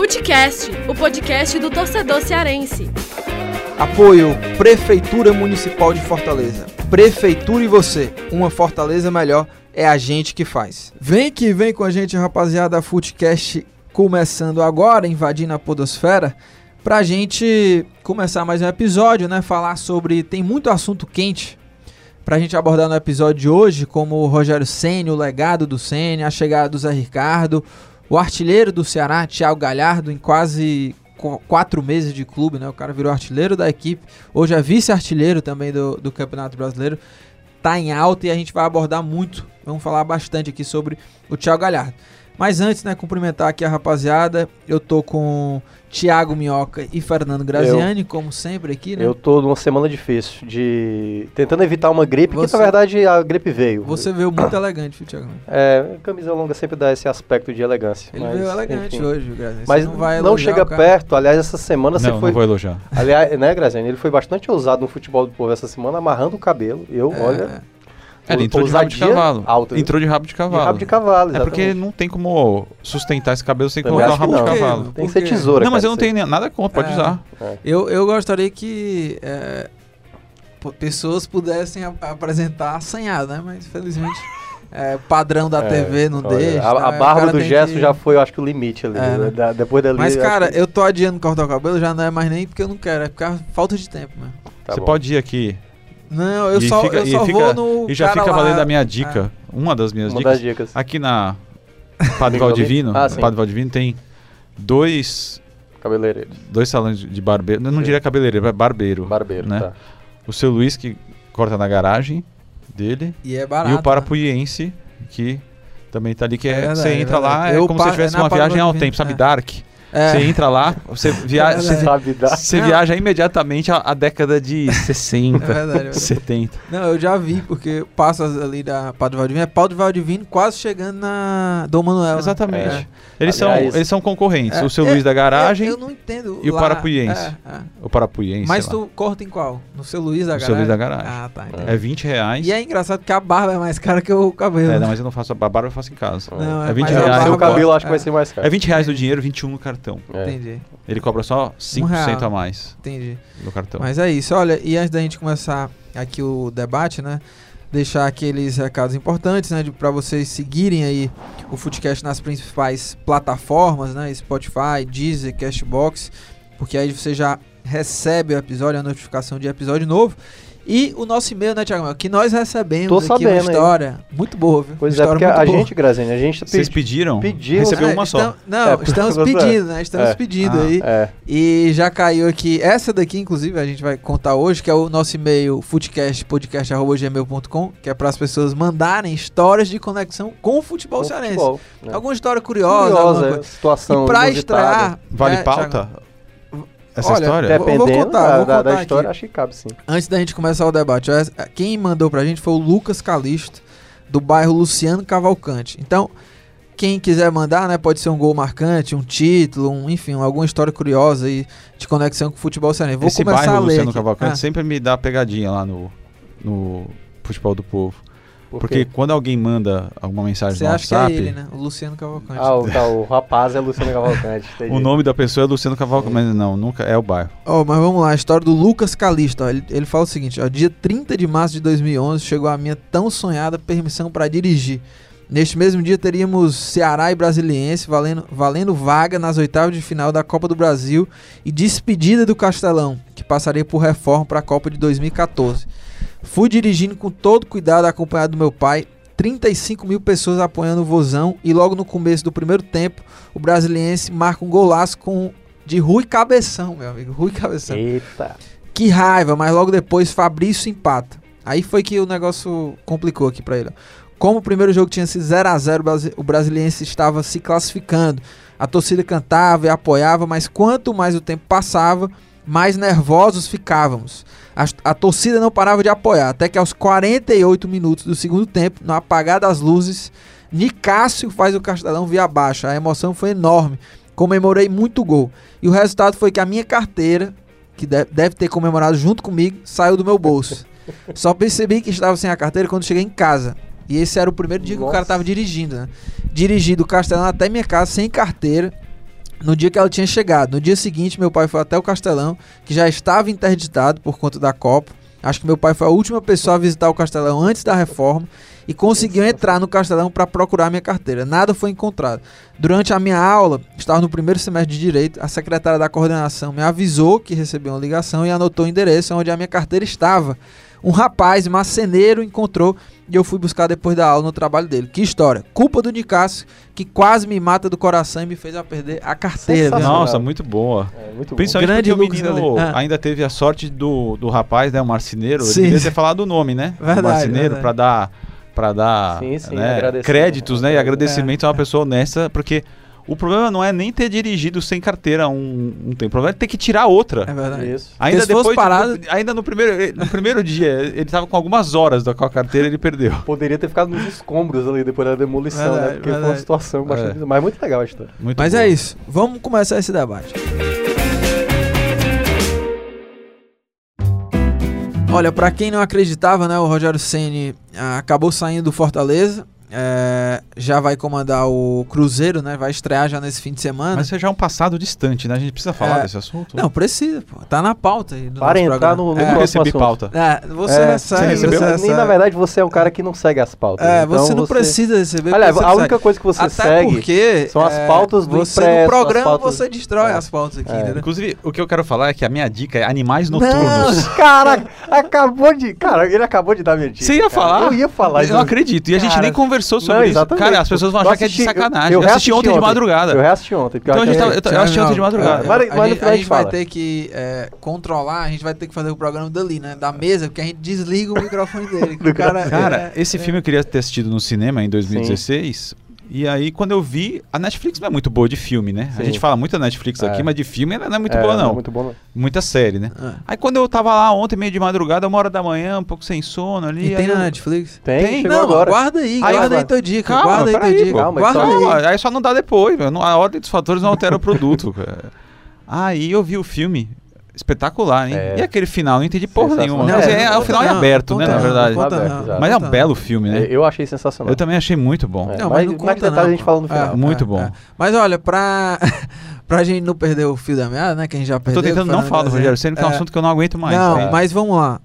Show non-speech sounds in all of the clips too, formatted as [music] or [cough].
Footcast, o podcast do torcedor cearense. Apoio Prefeitura Municipal de Fortaleza. Prefeitura e você, uma Fortaleza melhor é a gente que faz. Vem que vem com a gente, rapaziada, Footcast começando agora, invadindo a podosfera, pra gente começar mais um episódio, né? Falar sobre tem muito assunto quente pra gente abordar no episódio de hoje, como o Rogério Ceni, o legado do Ceni, a chegada do Zé Ricardo, o artilheiro do Ceará, Thiago Galhardo, em quase qu- quatro meses de clube, né? O cara virou artilheiro da equipe, hoje é vice-artilheiro também do, do Campeonato Brasileiro. Tá em alta e a gente vai abordar muito. Vamos falar bastante aqui sobre o Thiago Galhardo. Mas antes, né, cumprimentar aqui a rapaziada. Eu tô com Thiago Minhoca e Fernando Graziani, como sempre aqui, né? Eu tô numa semana difícil, de tentando evitar uma gripe, Você- que na verdade a gripe veio. Você veio muito elegante, viu, Thiago? É, camisa longa sempre dá esse aspecto de elegância. Ele mas, veio elegante enfim. hoje, Graziani. Mas Você não, vai não chega perto. Aliás, essa semana você Não, foi. não vou elogiar. Aliás, né, Graziani? Ele foi bastante ousado no futebol do povo essa semana, amarrando o cabelo. Eu, É, olha. É, ele entrou de rabo de cavalo. alta, entrou de rabo de De cavalo. rabo de cavalo, É porque exatamente. não tem como sustentar esse cabelo sem colocar o rabo de cavalo. Tem que ser tesoura. Não, mas eu não tenho nada contra, pode É. usar. Eu, eu gostaria que é, pessoas pudessem ap- apresentar assanhado, né? Mas infelizmente é, o padrão da É, TV não olha, deixa. A, tá? a O barba do gesto que- já foi, eu acho que o limite ali. É, né? né? Da- depois dali. Mas, cara, que- eu tô adiando cortar o cabelo, já não é mais nem porque eu não quero, é por falta de tempo, mano. Tá Você bom. pode ir aqui Não, eu E só, fica- eu só fica- vou no. e já cara fica lá- valendo a minha dica. Uma das minhas Uma dicas. das dicas. Aqui na [laughs] Padre? Valdivino, Ah, sim. Padre Valdivino tem dois, Cabeleireiro. dois salões de barbeiro. Eu não Sim. diria cabeleireiro, é barbeiro. Barbeiro, né? tá. O seu Luiz, que corta na garagem dele. E é barato. e o né? Parapuiense, que também tá ali, que É é, você é entra lá, verdade. é Eu como pa- se tivesse é uma viagem ao tempo, sabe? Dark. É. Você entra lá, você, via É você, você viaja imediatamente à, à década de 60, É verdade, é verdade. 70. Não, eu já vi, porque passa ali da Padre Valdivino, é Padre Valdivino quase chegando na Dom Manuel. né? Exatamente. É. Eles, são, Aliás- eles são conconcorrentes. É, o seu é, Luiz da garagem Eu, eu não entendo. e o lá- Parapuiense. É, é. o Parapuiense. Mas tu corta em qual? No seu Luiz da No garagem? seu Luiz da garagem. Ah, tá. É 20 reais. E é engraçado que a barba é mais cara que o cabelo. É, não, mas eu não faço a barba, eu faço em casa. Não, é 20 mas a reais. Seu barba- cabelo acho que vai é. ser mais caro. É 20 reais no dinheiro, 21 no cartão. É. Entendi, Ele cobra só 5% real. a mais entendi. no cartão. Mas é isso, olha, e antes da gente começar aqui o debate, né? Deixar aqueles recados importantes, né? Pra vocês seguirem aí o Footcast nas principais plataformas, né? Spotify, Deezer, Cashbox, porque aí você já recebe o episódio, a notificação de episódio novo. E o nosso e-mail, né, Thiago? Que nós recebemos Tô aqui sabendo, uma hein? história muito boa, viu? Pois Uma é, porque a boa. gente, Grazinha, a gente Vocês pedi- pediram? Pedimos. Recebeu É, uma só. estam- não, É, estamos [laughs] pedindo, né? Estamos É. pedindo Ah. aí. É, E já caiu aqui, essa daqui, inclusive, a gente vai contar hoje, que é o nosso e-mail footcastpodcast.gmail.com, que é para as pessoas mandarem histórias de conexão com o futebol com cearense. futebol, né? Alguma história curiosa, alguma Curiosa, coisa. situação E pra inusitada. estrear. Vale né, pauta? Thiago? Essa Olha, história? Vou- vou Dependendo contar, da, vou da- da contar aqui. história, acho que cabe sim. Antes da gente começar o debate, quem mandou pra gente foi o Lucas Calisto, do bairro Luciano Cavalcante. Então, quem quiser mandar, né, pode ser um gol marcante, um título, um, enfim, alguma história curiosa aí de conexão com o futebol cearense. Vou Esse começar bairro a ler Luciano aqui. Cavalcante Ah, sempre me dá pegadinha lá no, no futebol do povo. Por Porque quando alguém manda alguma mensagem Você no acha que é WhatsApp, ele, né? O Luciano Cavalcante. Ah, o, tá, o rapaz é Luciano Cavalcante. [laughs] o nome da pessoa é Luciano Cavalcante, mas não, nunca é o bairro. Ó, mas vamos lá, a história do Lucas Calisto. ó. Ele, ele fala o seguinte: ó, dia 30 de março de 2011 chegou a minha tão sonhada permissão para dirigir. Neste mesmo dia teríamos Ceará e Brasiliense valendo, valendo vaga nas oitavas de final da Copa do Brasil e despedida do Castelão, que passaria por reforma para a Copa de 2014. Fui dirigindo com todo cuidado, acompanhado do meu pai. 35 mil pessoas apoiando o Vozão e logo no começo do primeiro tempo o Brasiliense marca um golaço com de Rui Cabeção, meu amigo, Rui Cabeção. Eita. Que raiva, mas logo depois Fabrício empata. Aí foi que o negócio complicou aqui pra ele. Como o primeiro jogo tinha sido 0 a 0 o Brasi- o brasiliense estava se classificando. A torcida cantava e apoiava, mas quanto mais o tempo passava, mais nervosos ficávamos. A, a torcida não parava de apoiar, até que aos 48 minutos do segundo tempo, no apagar das luzes, Nicásio faz o Castelão via abaixo. A emoção foi enorme. Comemorei muito gol. E o resultado foi que a minha carteira, que de- deve ter comemorado junto comigo, saiu do meu bolso. [laughs] Só percebi que estava sem a carteira quando cheguei em casa. E esse era o primeiro dia que o cara Nossa. tava dirigindo, né? Dirigi do Castelão até minha casa sem carteira. No dia que ela tinha chegado. No dia seguinte, meu pai foi até o Castelão, que já estava interditado por conta da Copa. Acho que meu pai foi a última pessoa a visitar o Castelão antes da reforma e conseguiu entrar no Castelão para procurar minha carteira. Nada foi encontrado. Durante a minha aula, estava no primeiro semestre de Direito, a secretária da coordenação me avisou que recebeu uma ligação e anotou o endereço onde a minha carteira estava. Um rapaz marceneiro encontrou e eu fui buscar depois da aula no trabalho dele. Que história. Culpa do Nicásio, que quase me mata do coração e me fez a perder a carteira. Nossa, muito boa. É, muito. Principalmente Grande porque o menino. Ah. ainda teve a sorte do, do rapaz, né, o marceneiro, ele Sim. devia ter falado o nome, né? Verdade, o marceneiro, pra dar, pra dar Sim, sim, né, créditos, né, e É. agradecimento a uma pessoa honesta, porque o problema não é nem ter dirigido sem carteira um, um tempo, o problema é ter que tirar outra. É verdade. Isso. Ainda depois, parado- no- ainda no primeiro, no primeiro dia, ele tava com algumas horas da com a carteira ele perdeu. Poderia ter ficado nos escombros ali depois da demolição, Verdade, né? Porque foi uma verdade. situação bastante. É. Mas muito legal a história. Muito Mas boa. é isso. Vamos começar esse debate. Olha, pra quem não acreditava, né, o Rogério Ceni acabou saindo do Fortaleza, é, já vai comandar o Cruzeiro, né? Vai estrear já nesse fim de semana. Mas isso já é um passado distante, né? A gente precisa falar É. desse assunto? Não, precisa, pô. Tá na pauta aí. Do Para nosso entrar programa. no- no é, não recebi assunto. pauta. é, você É, recebe, você recebeu? você Nem, na verdade, você é um cara que não segue as pautas. É, então você não precisa receber. Aliás, a você única segue. coisa que você Até segue porque são as é, pautas do você impresso, no programa pautas- você destrói É. as pautas aqui, É. entendeu? Inclusive, o que eu quero falar é que a minha dica é animais Não. noturnos. [laughs] Cara, acabou de. Cara, ele acabou de dar minha dica. Você ia cara. falar? Eu ia falar. Eu não acredito. E a gente nem conversou sobre Não, isso. Cara, as pessoas vão Eu achar que é de assisti- sacanagem. eu Eu, assisti reassisti ontem de ontem. madrugada. Eu reassisti ontem. Então a gente achei- tava- eu, eu assisti ontem de madrugada. Mas- mas a gente, a gente vai ter que é, controlar, a gente vai ter que fazer o programa dali, né? Da mesa, porque a gente desliga o microfone dele. cara, Cara, é- esse filme eu queria ter assistido no cinema em 2016. E aí, quando eu vi, a Netflix não é muito boa de filme, né? Sim. A gente fala muito da Netflix É. aqui, mas de filme ela não é muito É, boa, não. é muito bom, não. Muita série, né? Ah. Aí quando eu tava lá ontem, meio de madrugada, uma hora da manhã, um pouco sem sono ali. E tem eu- na Netflix? Tem, Tem? Não, agora. guarda aí, Aí, guarda aí tua dica, Calma, guarda aí tua dica. Calma, guarda aí. Não, aí só não dá depois. Não- A ordem dos fatores não altera o produto. [laughs] cara. Aí eu vi o filme. Espetacular, hein? É. E aquele final, não entendi porra nenhuma. Não, é, não o final é aberto, não, né? Na não, verdade. conta Aberto, não, exato. Mas é um belo filme, né? Eu achei sensacional. Eu também achei muito bom. É. Não, mas- mas não mais conta detalhes não, a gente fala no final. Muito bom. Mas olha, pra, [laughs] pra gente não perder o fio da meada, né? Que a gente já Eu perdeu. tô tentando não falar do. Rogério Senna, que é um É, assunto que eu não aguento mais. Não, né? mas vamos lá.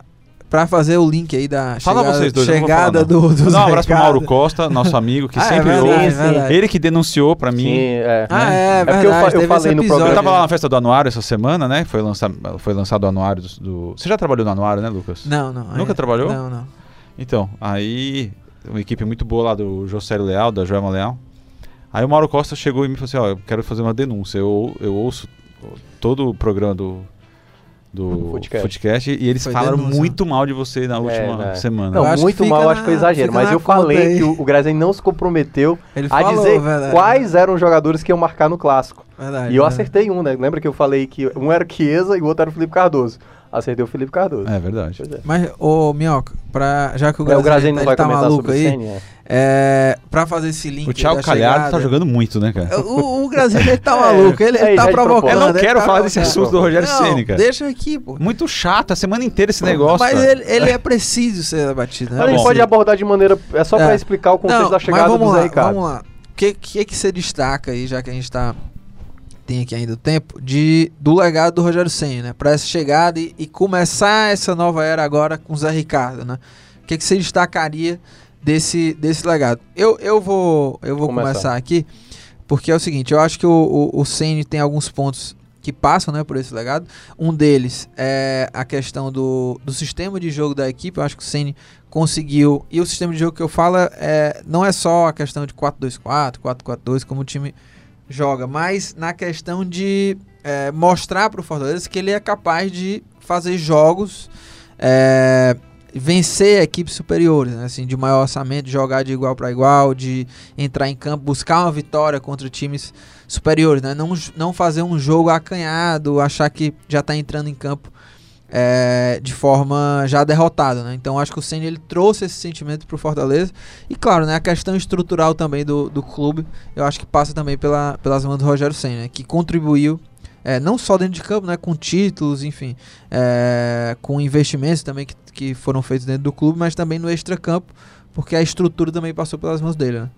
Pra fazer o link aí da Fala chegada, vocês dois, eu não vou falar, chegada não. do, dar um abraço pro recados. Mauro Costa, nosso amigo, que [laughs] Ah, é sempre verdade, ouve. é sim. verdade. Ele que denunciou pra mim. Sim, é. Ah, é, porque eu verdade. fa- eu teve falei no programa- Eu tava lá na festa do Anuário essa semana, né? Foi, lança... foi lançado o Anuário do, do- Você já trabalhou no Anuário, né, Lucas? Não, não. Nunca ainda- trabalhou? Não, não. Então, aí uma equipe muito boa lá do Josélio Leal, da Joelma Leal. Aí o Mauro Costa chegou e me falou assim, ó, eu quero fazer uma denúncia. Eu, eu ouço todo o programa do, do Footcast. Footcast e eles Foi falaram denúncia. muito mal de você na última né? semana. Não, Eu muito mal, na- acho que foi exagero. Mas eu falei aí. que o, o Grazen não se comprometeu Ele a falou, dizer verdade. quais eram os jogadores que iam marcar no clássico. Verdade, E eu verdade. acertei um, né? Lembra que eu falei que um era o Chiesa e o outro era o Felipe Cardoso. Acertei o Felipe Cardoso. É verdade. É. Mas, ô, Minhoca, pra, já que o É, o Graziani Grazen tá, não ele vai tá comentar maluco aí, Ceni, é. é, pra fazer esse link O Thiago Calhado tá chegada- jogando muito, né, cara? O, o Graziani, ele tá [laughs] maluco, ele, ele é, tá provocando. Eu não ele quero tá falar desse assunto do Rogério Ceni, cara. deixa aqui, pô. Muito chato, a semana inteira esse negócio. Mas ele, ele é preciso ser batido, né? Mas a gente bom. pode abordar de maneira. É só É. pra explicar o contexto Não, da chegada mas vamos do Zé lá, Ricardo. Vamos lá. O que, que que você destaca aí, já que a gente tá tem aqui ainda o tempo, de, do legado do Rogério Senna, né? Pra essa chegada e, e começar essa nova era agora com o Zé Ricardo, né? O que, que você destacaria desse, desse legado? Eu, eu vou, eu vou Começar. começar aqui, porque é o seguinte, eu acho que o, o, o Senna tem alguns pontos que passam né, por esse legado. Um deles é a questão do, do sistema de jogo da equipe. Eu acho que o Senna conseguiu. E o sistema de jogo que eu falo é, não é só a questão de 4-2-4, 4-4-2, como o time joga, mas na questão de é, mostrar para o Fortaleza que ele é capaz de fazer jogos, é, vencer equipes superiores, né, assim, de maior orçamento, jogar de igual para igual, de entrar em campo, buscar uma vitória contra times superiores, né, não, não fazer um jogo acanhado, achar que já está entrando em campo é, de forma já derrotada, né? Então acho que o Senna ele trouxe esse sentimento para o Fortaleza e claro, né, a questão estrutural também do, do clube, eu acho que passa também pela, pelas mãos do Rogério Senna, né, que contribuiu é, não só dentro de campo, né, com títulos, enfim, é, com investimentos também que, que foram feitos dentro do clube, mas também no extracampo, porque a estrutura também passou pelas mãos dele, né?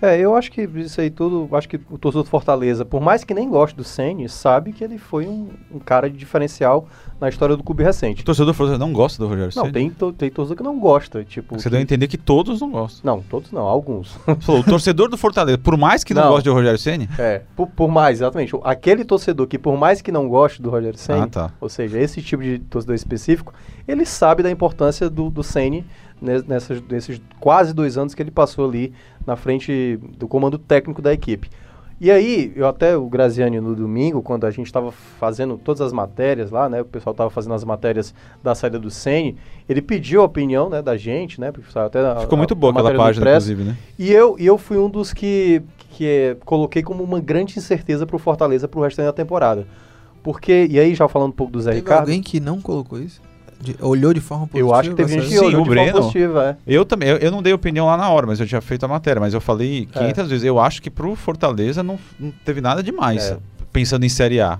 É, eu acho que isso aí tudo, acho que o torcedor do Fortaleza, por mais que nem goste do Ceni, sabe que ele foi um, um cara de diferencial na história do clube recente. O torcedor do Fortaleza não gosta do Rogério Não, Ceni? tem, to- tem torcedor que não gosta, tipo... Você que- deu a entender que todos não gostam. Não, todos não, alguns. O torcedor do Fortaleza, por mais que não, Não. goste do Rogério Ceni, É, por, por mais, exatamente. Aquele torcedor que, por mais que não goste do Rogério Senna, Ah, tá. ou seja, esse tipo de torcedor específico, ele sabe da importância do, do nessas, nesses quase dois anos que ele passou ali na frente do comando técnico da equipe. E aí, eu até, o Graziani no domingo, quando a gente estava fazendo todas as matérias lá, né, o pessoal estava fazendo as matérias da saída do Senna, ele pediu a opinião, né, da gente, né, porque até a- ficou a- muito boa a aquela página, Impresso. inclusive, né? E eu, e eu fui um dos que, que é, coloquei como uma grande incerteza pro Fortaleza pro resto da temporada. Porque, e aí já falando um pouco do Zé Teve Ricardo, alguém que não colocou isso? De- olhou de forma positiva? eu acho que teve gente que olhou de forma Breno. positiva, é. Eu também, eu, eu não dei opinião lá na hora, mas eu tinha feito a matéria, mas eu falei 500 vezes, eu acho que pro Fortaleza não, não teve nada demais, É. pensando em Série A.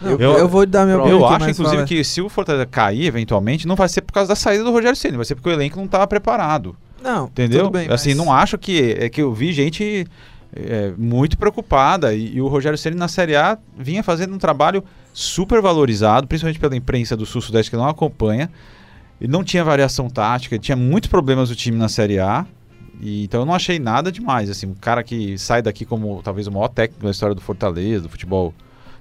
Não, Eu- eu, vou dar minha opinião Eu acho, inclusive, fala. que se o Fortaleza cair eventualmente, não vai ser por causa da saída do Rogério Ceni, vai ser porque o elenco não estava preparado. Não, Entendeu? tudo bem, assim, mas- não acho que. É que eu vi gente é, muito preocupada. E, e o Rogério Ceni na Série A vinha fazendo um trabalho super valorizado, principalmente pela imprensa do Sul-Sudeste que não acompanha. Ele não tinha variação tática, tinha muitos problemas o time na Série A. E, então eu não achei nada demais. Assim, um cara que sai daqui como talvez o maior técnico da história do Fortaleza, do futebol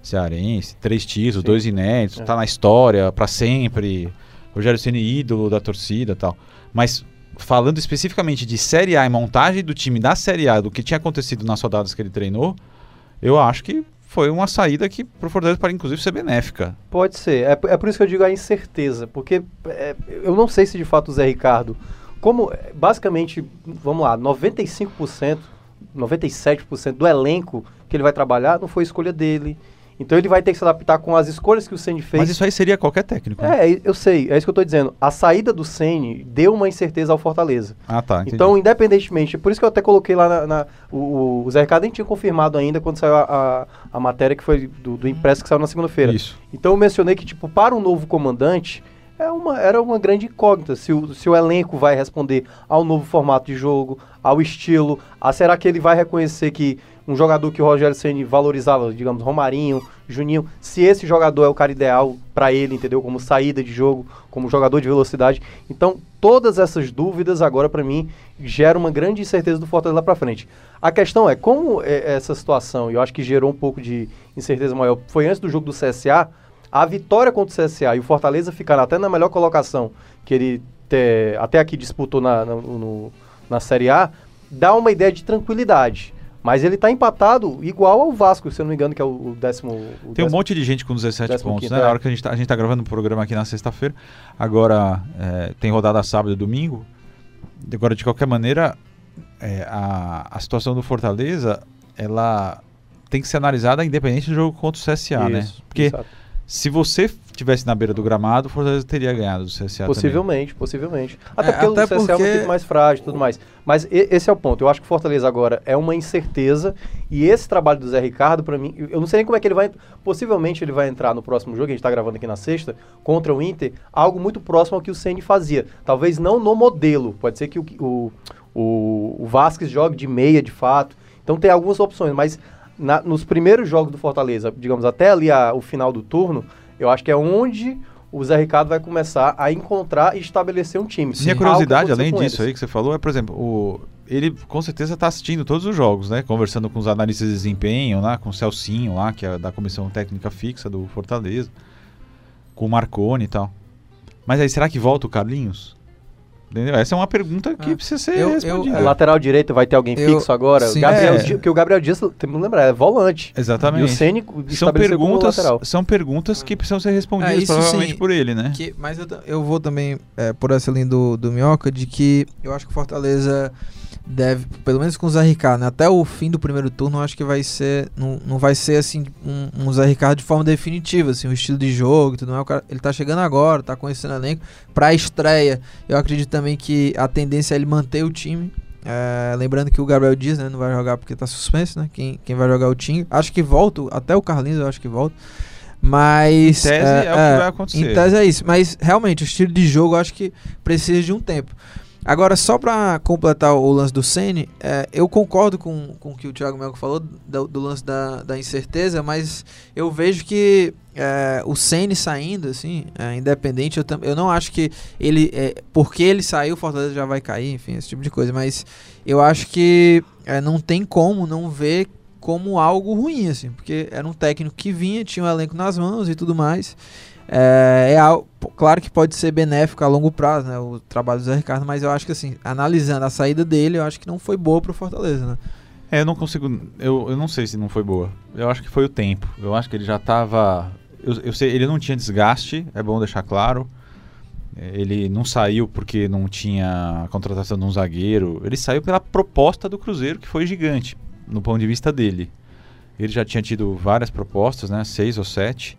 cearense, três títulos, Sim. dois inéditos, É. tá na história pra sempre. Rogério Ceni ídolo da torcida e tal. Mas falando especificamente de Série A e montagem do time da Série A, do que tinha acontecido nas rodadas que ele treinou, eu acho que foi uma saída que pro Fortaleza pode inclusive ser benéfica. Pode ser. É, por- é por isso que eu digo a incerteza. Porque é, eu não sei se de fato o Zé Ricardo. Como é, basicamente, vamos lá, 95%, 97% do elenco que ele vai trabalhar não foi escolha dele. Então ele vai ter que se adaptar com as escolhas que o Ceni fez. Mas isso aí seria qualquer técnico. né? É, eu sei, é isso que eu tô dizendo. A saída do Ceni deu uma incerteza ao Fortaleza. Ah, tá. entendi. Então, independentemente, por isso que eu até coloquei lá na. na- o, o Zé Ricardo nem tinha confirmado ainda quando saiu a, a, a matéria que foi do, do impresso que saiu na segunda-feira. Isso. Então eu mencionei que, tipo, para um novo comandante, é uma, era uma grande incógnita se o, se o elenco vai responder ao novo formato de jogo, ao estilo. A, será que ele vai reconhecer que um jogador que o Rogério Ceni valorizava, digamos, Romarinho, Juninho, se esse jogador é o cara ideal para ele, entendeu? Como saída de jogo, como jogador de velocidade. Então, todas essas dúvidas agora para mim geram uma grande incerteza do Fortaleza lá para frente. A questão é como é, essa situação, e eu acho que gerou um pouco de incerteza maior, foi antes do jogo do CSA, a vitória contra o CSA e o Fortaleza ficaram até na melhor colocação que ele te- até aqui disputou na, na, no- na Série A, dá uma ideia de tranquilidade. Mas ele está empatado igual ao Vasco, se eu não me engano, que é o, décimo. o Tem um monte de gente com 17 décimo pontos, quinto, né? é. Na hora que a gente tá, a gente tá gravando o programa aqui na sexta-feira. Agora é, tem rodada sábado e domingo. Agora, de qualquer maneira, é, a, a situação do Fortaleza, ela tem que ser analisada independente do jogo contra o CSA, né? Isso, Porque exato. se você tivesse na beira do gramado, o Fortaleza teria ganhado do CSA também. Possivelmente, possivelmente. Até É, porque até o CSA é uma porque- equipe mais frágil e tudo mais. Mas esse é o ponto. Eu acho que o Fortaleza agora é uma incerteza. E esse trabalho do Zé Ricardo, pra mim, eu- não sei nem como é que ele vai. Possivelmente ele vai entrar no próximo jogo, que a gente tá gravando aqui na sexta, contra o Inter, algo muito próximo ao que o Ceni fazia. Talvez não no modelo. Pode ser que o, o, o, o Vasquez jogue de meia de fato. Então tem algumas opções, mas na- nos primeiros jogos do Fortaleza, digamos, até ali a- o final do turno, eu acho que é onde o Zé Ricardo vai começar a encontrar e estabelecer um time. Minha curiosidade, além disso eles. aí que você falou, é, por exemplo, o, ele com certeza está assistindo todos os jogos, né? Conversando com os analistas de desempenho lá, com o Celcinho lá, que é da comissão técnica fixa do Fortaleza, com o Marconi e tal. Mas aí, será que volta o Carlinhos? Entendeu? Essa é uma pergunta que Ah, precisa ser eu- eu- respondida. A lateral direito vai ter alguém Eu- fixo agora? sim, Gabriel é. Porque o Gabriel Dias, temos que lembrar, é volante. Exatamente. E o Ceni são perguntas, lateral. são perguntas que precisam ser respondidas É, isso provavelmente sim. por ele, né? Que- mas eu, eu vou também é, por essa linha do, do Minhoca de que eu acho que o Fortaleza deve, pelo menos com o Zé Ricardo, né, até o fim do primeiro turno, eu acho que vai ser. Não, não vai ser assim um, um Zé Ricardo de forma definitiva, assim, o estilo de jogo e tudo mais. O cara- ele tá chegando agora, tá conhecendo o elenco. Pra estreia, eu acredito também que a tendência é ele manter o time. É, lembrando que o Gabriel Dias né, não vai jogar porque tá suspenso, né? Quem, quem vai jogar é o time. Acho que volta, até o Carlinhos eu acho que volta. Mas. Em tese é o que vai acontecer. Em tese é isso. Mas realmente, o estilo de jogo eu acho que precisa de um tempo. Agora, só pra completar o lance do Ceni, é, eu concordo com, com o que o Thiago Melco falou do, do lance da, da incerteza, mas eu vejo que é, o Ceni saindo, assim, é, independente, eu, eu não acho que ele, é, porque ele saiu, o Fortaleza já vai cair, enfim, esse tipo de coisa, mas eu acho que é, não tem como não ver como algo ruim, assim, porque era um técnico que vinha, tinha um elenco nas mãos e tudo mais. É, é al- pô, claro que pode ser benéfico a longo prazo, né? O trabalho do Zé Ricardo, mas eu acho que assim, analisando a saída dele, eu acho que não foi boa pro Fortaleza, né? É, eu não consigo. Eu, eu não sei se não foi boa. Eu acho que foi o tempo. Eu acho que ele já tava. Eu, eu sei, ele não tinha desgaste, é bom deixar claro. Ele não saiu porque não tinha a contratação de um zagueiro. Ele saiu pela proposta do Cruzeiro, que foi gigante, no ponto de vista dele. Ele já tinha tido várias propostas, né? Seis ou sete.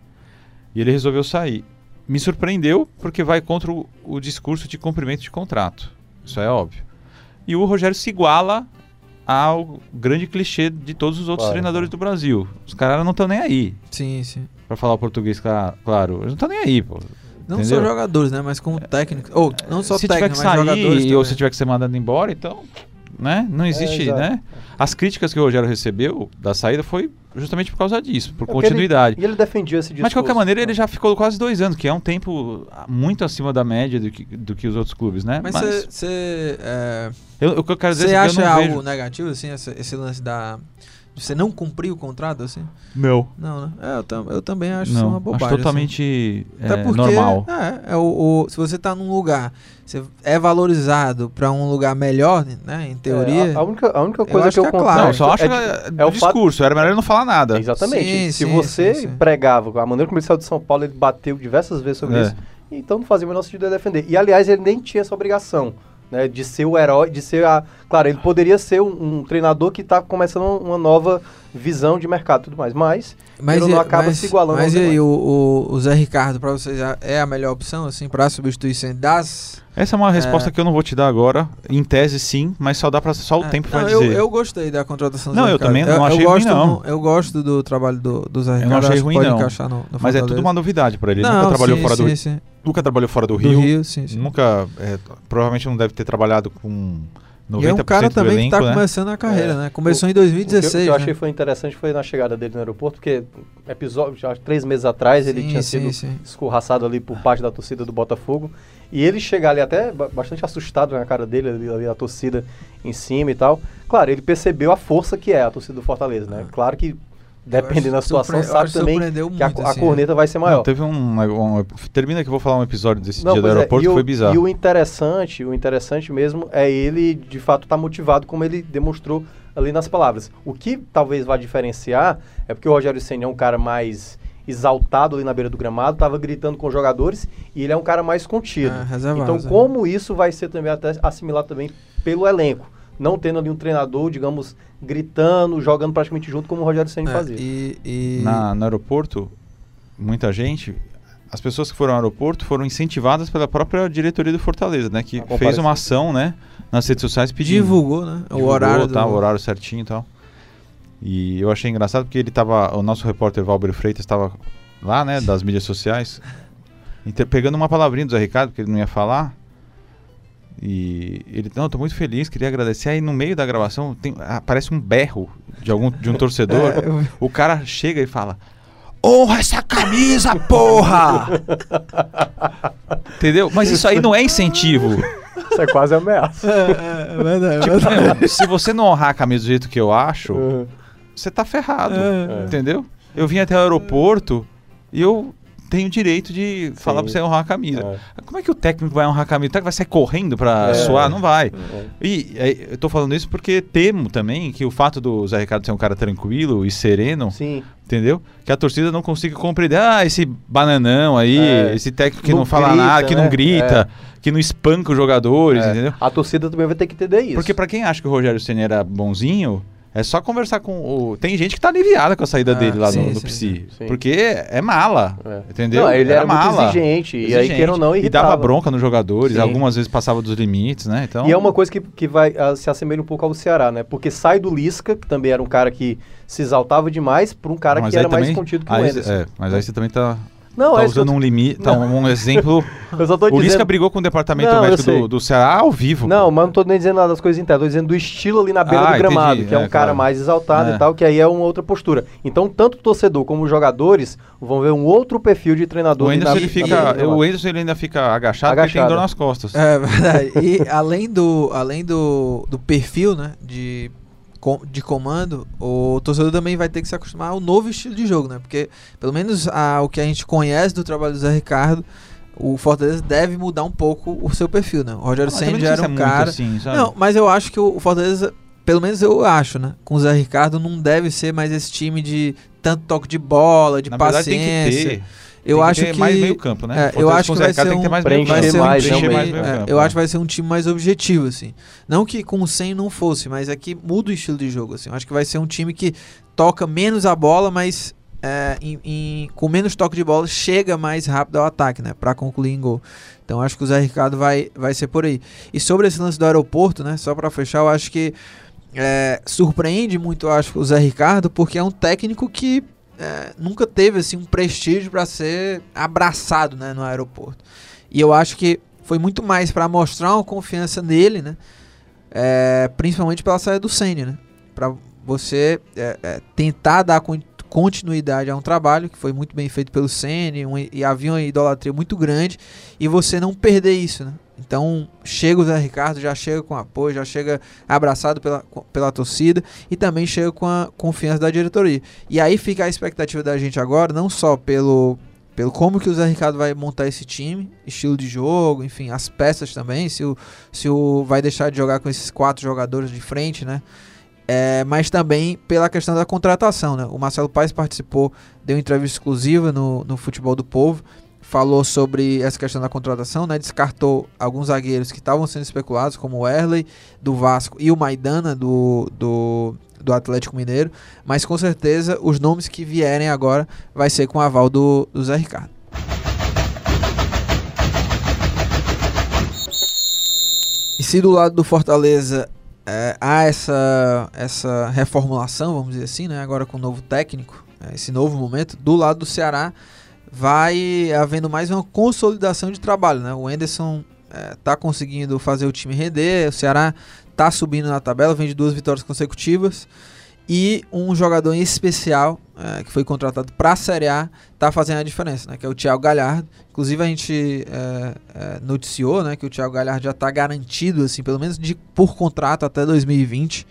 E ele resolveu sair. Me surpreendeu porque vai contra o, o discurso de cumprimento de contrato. Isso é óbvio. E o Rogério se iguala ao grande clichê de todos os outros Claro. treinadores do Brasil. Os caras não estão nem aí. Sim, sim. Pra falar o português, cla- claro. Eles não estão nem aí, pô. Não Entendeu? só jogadores, né? Mas como técnico. Ou, não só se tiver técnico, que mas sair jogadores ou também. se tiver que ser mandado embora, então, né? Não existe, exato. né? As críticas que o Rogério recebeu da saída foi justamente por causa disso, por É continuidade. E ele defendia esse discurso. Mas de qualquer maneira ele já ficou quase dois anos, que é um tempo muito acima da média do que, do que os outros clubes, né? Mas você. eu- o que eu quero dizer Você é que eu acha não algo vejo... negativo, assim, esse, esse lance da. De você não cumprir o contrato, assim? Meu. Não, né? É, eu, tam- eu também acho isso Não, uma bobagem. acho assim. totalmente é, Até porque, normal. É, é o, o- se você tá num lugar, você é valorizado pra um lugar melhor, né? Em teoria. É, a, a única, a única Eu coisa acho que eu que é claro. Não, só acho é, que de- é, é o fato- discurso, era melhor ele não falar nada. Exatamente. Sim, Se sim, você sim, sim. pregava, a maneira como ele saiu de São Paulo, ele bateu diversas vezes sobre É. isso. Então não fazia o menor sentido ele defender. E aliás, ele nem tinha essa obrigação. Né, de ser o herói, de ser a. Claro, ele poderia ser um, um treinador que está começando uma nova visão de mercado e tudo mais. Mas, Mas, ele não acaba mas, se igualando Mas e aí, o, o, o Zé Ricardo, pra vocês, é- é a melhor opção, assim, pra substituição das. Essa é uma resposta que eu não vou te dar agora. Em tese, sim, mas só dá pra só o É, tempo não, vai eu, dizer. eu gostei da contratação do Não, Zé eu também não achei eu ruim, gosto, não. Eu gosto do trabalho do, do Zé não Ricardo. achei acho que ruim, não. encaixar no, no mas é tudo uma novidade pra ele. Ele Não, nunca trabalhou sim, fora do sim, sim. Nunca trabalhou fora do Do Rio. Rio, sim, sim. Nunca. é, provavelmente não deve ter trabalhado com 90% E é um cara também elenco, que tá né? começando a carreira, É. né? Começou em O que eu- 2016. O que eu né? achei foi interessante foi na chegada dele no aeroporto, porque episódio, já três meses atrás ele Sim, tinha sim, sido sim. escorraçado ali por parte da torcida do Botafogo. E ele chegar ali até ba- bastante assustado na cara dele, ali, ali a torcida em cima e tal. Claro, ele percebeu a força que é a torcida do Fortaleza, né? Claro que, dependendo da situação, sabe também que a, a assim, corneta vai ser maior. Não, teve um, um- Termina que eu vou falar um episódio desse Não, dia do é, aeroporto e que o- foi bizarro. E o interessante, o interessante mesmo é ele de fato estar motivado como ele demonstrou ali nas palavras. O que talvez vá diferenciar é porque o Rogério Senna é um cara mais exaltado ali na beira do gramado, estava gritando com os jogadores e ele é um cara mais contido. Ah, reservado, então, é. como isso vai ser também até assimilado também pelo elenco, não tendo ali um treinador, digamos, gritando, jogando praticamente junto como o Rogério Senna É, fazia. e, e- Na, no aeroporto, muita gente. As pessoas que foram ao aeroporto foram incentivadas pela própria diretoria do Fortaleza, né? Que fez uma ação, né? Nas redes sociais pedindo. divulgou, né? o Divulgou, horário. tá, do- o horário certinho e tal. E eu achei engraçado porque ele tava. O nosso repórter Valber Freitas estava lá, né, das mídias sociais, [laughs] pegando uma palavrinha do Zé Ricardo, que ele não ia falar. E ele, não, tô muito feliz, queria agradecer. Aí no meio da gravação tem, aparece um berro de algum de um torcedor. [laughs] É, eu- O cara chega e fala: Honra essa camisa, porra! [laughs] Entendeu? Mas isso aí não é incentivo. Isso é quase ameaça. É, é verdade, é Tipo, verdade. se você não honrar a camisa do jeito que eu acho, Uhum. você tá ferrado. É. Entendeu? Eu vim até o aeroporto e eu tenho o direito de falar pra você honrar a camisa. É. Como é que o técnico vai honrar a camisa? O técnico vai sair correndo pra É. suar? Não vai. É. E é, eu tô falando isso porque temo também que o fato do Zé Ricardo ser um cara tranquilo e sereno, Sim. entendeu? Que a torcida não consiga compreender. Ah, esse bananão aí, É. esse técnico que não, Não fala grita, nada, que não né? grita, que não espanca os jogadores, É. entendeu? A torcida também vai ter que entender isso. Porque pra quem acha que o Rogério Ceni era bonzinho, é só conversar com o. Tem gente que tá aliviada com a saída Ah, dele lá sim, no, no sim, Psi. sim. Porque é mala. É. Entendeu? Não, ele era, muito mala. exigente, E aí, queira ou não, E irritava. dava bronca nos jogadores, algumas vezes passava dos limites, né? Então, E é uma coisa que, que vai ah, se assemelha um pouco ao Ceará, né? Porque sai do Lisca, que também era um cara que se exaltava demais, para um cara Mas que era mais também- contido que o Anderson. é, mas aí você também tá Não, tá é usando um limite, tá um exemplo. [laughs] eu só tô o dizendo. Lisca brigou com o departamento Não, eu médico do, do Ceará ao vivo. Não, pô. mas não tô nem dizendo nada das coisas internas, tô dizendo do estilo ali na beira Ah, do gramado, entendi. que é um É, cara claro. mais exaltado É. e tal, que aí é uma outra postura. Então, tanto o torcedor como os jogadores vão ver um outro perfil de treinador O Anderson, na- ele fica, beira do gramado. o Anderson ele ainda fica agachado, porque Agachado. tem dor nas costas. É verdade. E além do, além do, do perfil, né, de, de comando, o torcedor também vai ter que se acostumar ao novo estilo de jogo, né? Porque, pelo menos a, o que a gente conhece do trabalho do Zé Ricardo, o Fortaleza deve mudar um pouco o seu perfil, né? O Rogério Ah, Senna já era um é cara... assim? Não, mas eu acho que o Fortaleza, pelo menos eu acho, né? Com o Zé Ricardo, não deve ser mais esse time de tanto toque de bola, de Na verdade paciência. tem que ter. Eu tem acho que ter que mais meio campo, né? é, eu acho que o Zé vai Ricardo ser tem que ter um, mais preencher meio vai ser um mais, time, mais meio é, campo, eu é. acho que vai ser um time mais objetivo assim. Não que com o 100 não fosse, mas é que muda o estilo de jogo assim. Eu acho que vai ser um time que toca menos a bola, mas é, em- em- com menos toque de bola chega mais rápido ao ataque, né, Pra concluir em gol. Então acho que o Zé Ricardo vai vai ser por aí. E sobre esse lance do aeroporto, né, só pra fechar, eu acho que é, surpreende muito, acho, o Zé Ricardo, porque é um técnico que é, nunca teve assim um prestígio para ser abraçado né, no aeroporto. E eu acho que foi muito mais para mostrar uma confiança nele, né? É, principalmente pela saída do Senna, né? Para você é, é, tentar dar con- continuidade a um trabalho que foi muito bem feito pelo Senna um, e havia uma idolatria muito grande e você não perder isso, né? Então chega o Zé Ricardo, já chega com apoio, já chega abraçado pela, pela torcida e também chega com a confiança da diretoria. E aí fica a expectativa da gente agora, não só pelo, pelo como que o Zé Ricardo vai montar esse time, estilo de jogo, enfim, as peças também, se o, se o vai deixar de jogar com esses quatro jogadores de frente, né? É, mas também pela questão da contratação, né? O Marcelo Paes participou, deu entrevista exclusiva no, no Futebol do Povo, falou sobre essa questão da contratação, né? Descartou alguns zagueiros que estavam sendo especulados, como o Erley do Vasco e o Maidana do, do, do Atlético Mineiro, mas com certeza os nomes que vierem agora vai ser com o aval do, do Zé Ricardo. E se do lado do Fortaleza é, há essa, essa reformulação, vamos dizer assim, né? Agora com o novo técnico, é, esse novo momento, do lado do Ceará vai havendo mais uma consolidação de trabalho, né? O Enderson está conseguindo fazer o time render, o Ceará está subindo na tabela, vem de duas vitórias consecutivas e um jogador em especial é, que foi contratado para a Série A está fazendo a diferença, né? Que é o Thiago Galhardo. Inclusive a gente é, é, noticiou, né, que o Thiago Galhardo já está garantido, assim, pelo menos de, por contrato até 2020.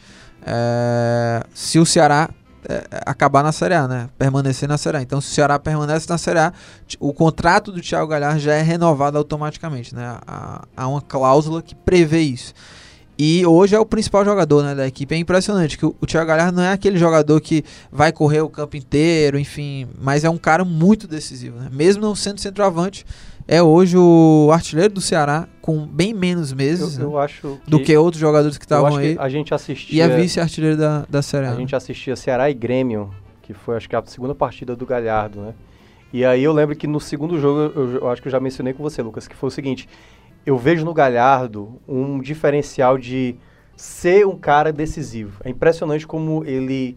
É, se o Ceará é, acabar na Série A, né? Permanecer na Série A. Então, se o Ceará permanece na Série A, o contrato do Thiago Galhardo já é renovado automaticamente, né? Há, há uma cláusula que prevê isso. E hoje é o principal jogador né, da equipe. É impressionante que o, o Thiago Galhardo não é aquele jogador que vai correr o campo inteiro, enfim, mas é um cara muito decisivo, né? Mesmo não sendo centroavante, é hoje o artilheiro do Ceará com bem menos meses Eu, né, eu acho do que outros jogadores que estavam que aí. a gente assistia E é vice-artilheiro da, da Série A. A né? gente assistia Ceará e Grêmio, que foi acho que a segunda partida do Galhardo, né? E aí eu lembro que no segundo jogo, eu, eu acho que eu já mencionei com você, Lucas, que foi o seguinte: eu vejo no Galhardo um diferencial de ser um cara decisivo. É impressionante como ele,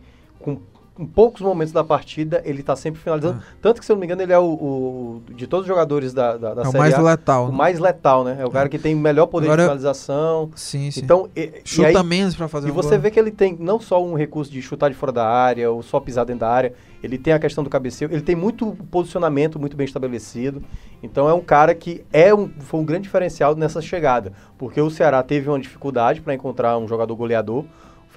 em poucos momentos da partida, ele tá sempre finalizando. Tanto que, se eu não me engano, ele é o, o- de todos os jogadores da, da, da é o Série mais A, letal. o né? mais letal, né? É o cara que tem o melhor poder Agora- de finalização. Sim, sim. Então, e, e Chuta aí- menos pra fazer e um você gol. vê que ele tem não só um recurso de chutar de fora da área ou só pisar dentro da área, ele tem a questão do cabeceio, ele tem muito posicionamento muito bem estabelecido. Então é um cara que é um, foi um grande diferencial nessa chegada, porque o Ceará teve uma dificuldade para encontrar um jogador goleador.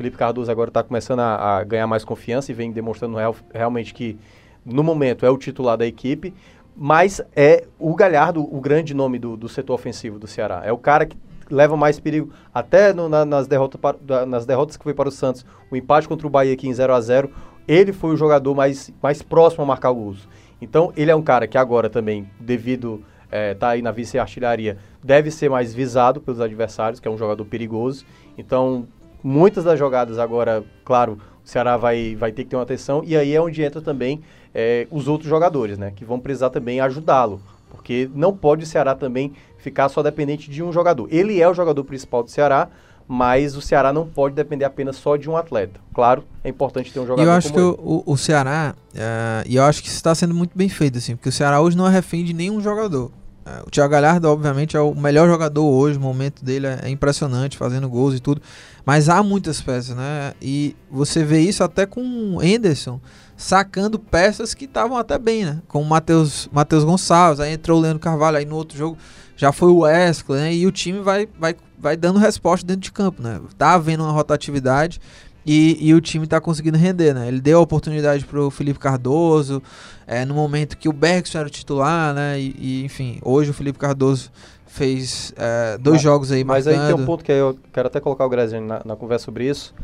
O Felipe Cardoso agora está começando a, a ganhar mais confiança e vem demonstrando real- realmente que no momento é o titular da equipe. Mas é o Galhardo o grande nome do, do setor ofensivo do Ceará. É o cara que leva mais perigo até no- na- nas, derrotas para- nas derrotas que foi para o Santos. O empate contra o Bahia aqui em 0 a 0 ele foi o jogador mais, mais próximo a marcar gols. Então ele é um cara que agora também, devido estar tá aí na vice-artilharia, deve ser mais visado pelos adversários, que é um jogador perigoso. Então muitas das jogadas agora, claro, o Ceará vai, vai ter que ter uma atenção. E aí é onde entra também é, os outros jogadores, né? Que vão precisar também ajudá-lo. Porque não pode o Ceará também ficar só dependente de um jogador. Ele é o jogador principal do Ceará, mas o Ceará não pode depender apenas só de um atleta. Claro, é importante ter um jogador E eu acho que o, o, Ceará, é, e eu acho que isso está sendo muito bem feito, assim, porque o Ceará hoje não é refém de nenhum jogador. É, o Thiago Galhardo, obviamente, é o melhor jogador hoje, o momento dele é, é impressionante, fazendo gols e tudo. Mas há muitas peças, né? E você vê isso até com o Enderson sacando peças que estavam até bem, né? Como o Matheus Matheus Gonçalves, aí entrou o Leandro Carvalho, aí no outro jogo já foi o Wesley, né? E o time vai, vai, vai dando resposta dentro de campo, né? Tá havendo uma rotatividade e, e o time tá conseguindo render, né? Ele deu a oportunidade pro Felipe Cardoso, é, no momento que o Bergson era o titular, né? E, e, enfim, hoje o Felipe Cardoso fez é, dois Mas- jogos aí Mas marcando. aí tem um ponto que eu quero até colocar o Graziani na, na conversa sobre isso.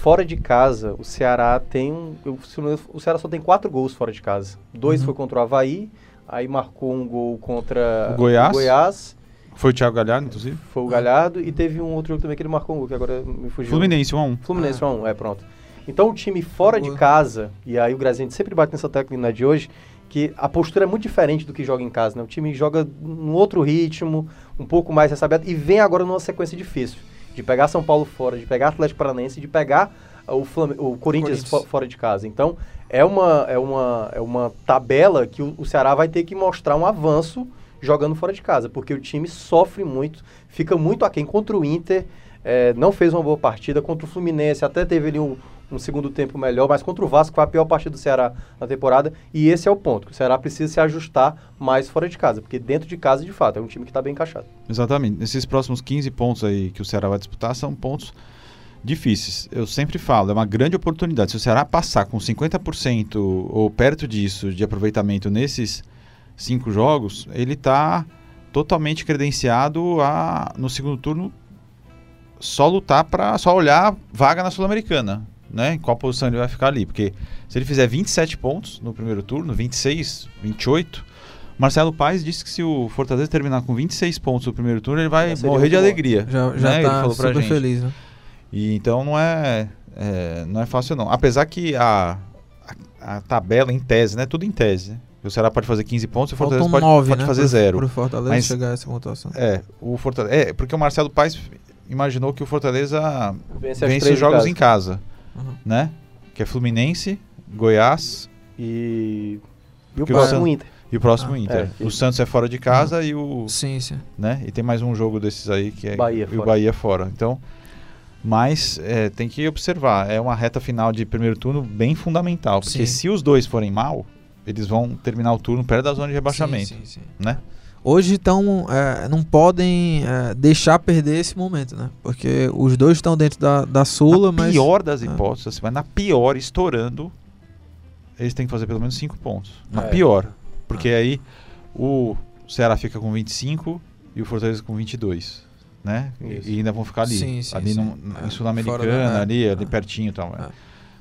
Fora de casa, o Ceará tem um. engano, O Ceará só tem quatro gols fora de casa. Dois Uhum. foi contra o Havaí, aí marcou um gol contra O Goiás. Goiás, Foi o Thiago Galhardo, inclusive. foi o Galhardo, e teve um outro jogo também que ele marcou um gol, que agora me fugiu. Fluminense, 1x1. Fluminense 1x1, é pronto. Então o time fora de Boa. casa, e aí o Graziani sempre bate nessa tecla na de hoje, que a postura é muito diferente do que joga em casa, né? O time joga num outro ritmo, um pouco mais ressabiado, e vem agora numa sequência difícil. De pegar São Paulo fora, de pegar Atlético Paranaense, de pegar uh, o, Flam- o Corinthians, Corinthians. fo- fora de casa. Então é uma, é uma, é uma tabela que o, o Ceará vai ter que mostrar um avanço jogando fora de casa, porque o time sofre muito, fica muito aquém contra o Inter, é, não fez uma boa partida contra o Fluminense, até teve ali um, um segundo tempo melhor, mas contra o Vasco foi a pior partida do Ceará na temporada, e esse é o ponto, o Ceará precisa se ajustar mais fora de casa, porque dentro de casa, de fato, é um time que está bem encaixado. Exatamente. Esses próximos 15 pontos aí que o Ceará vai disputar são pontos difíceis. Eu sempre falo, é uma grande oportunidade. Se o Ceará passar com 50% ou perto disso de aproveitamento nesses cinco jogos, ele está totalmente credenciado a, no segundo turno, só lutar para só olhar vaga na Sul-Americana. Né? Em qual posição ele vai ficar ali. Porque se ele fizer 27 pontos no primeiro turno, 26, 28, Marcelo Paes disse que se o Fortaleza terminar com 26 pontos no primeiro turno, ele vai morrer de alegria. Já, já né? Ele tá falou pra super gente. feliz, né? E então não é, é, não é fácil não. Apesar que a, a, a tabela em tese, né? Tudo em tese. né? O Ceará pode fazer 15 pontos e o Fortaleza Faltam pode, nove, pode né? fazer pro- zero. Pro Fortaleza Mas- chegar a essa pontuação. É, o Fortaleza, é, porque o Marcelo Paes imaginou que o Fortaleza Vence vence três os jogos casa. em casa, Uhum. né? Que é Fluminense, Goiás E, e o o próximo San- Inter. e o próximo Ah, Inter. é. O Santos é fora de casa e o, Sim, sim. né? E tem mais um jogo desses aí que é Bahia e o fora. Bahia fora. Então, mas é, tem que observar, é uma reta final de primeiro turno bem fundamental, porque Sim. se os dois forem mal, eles vão terminar o turno perto da zona de rebaixamento, Sim, sim, sim. né? Hoje então é, não podem é, deixar perder esse momento, né? Porque os dois estão dentro da, da Sula, na mas pior das Ah. hipóteses, assim, mas na pior, estourando, eles têm que fazer pelo menos 5 pontos. Na É. pior. Porque aí o Ceará fica com 25 e o Fortaleza com 22. Né? E- Isso. E ainda vão ficar ali. Sim, sim, ali sim. no- É, em Sul-Americana, da- é, ali, ali é. pertinho e tal. é.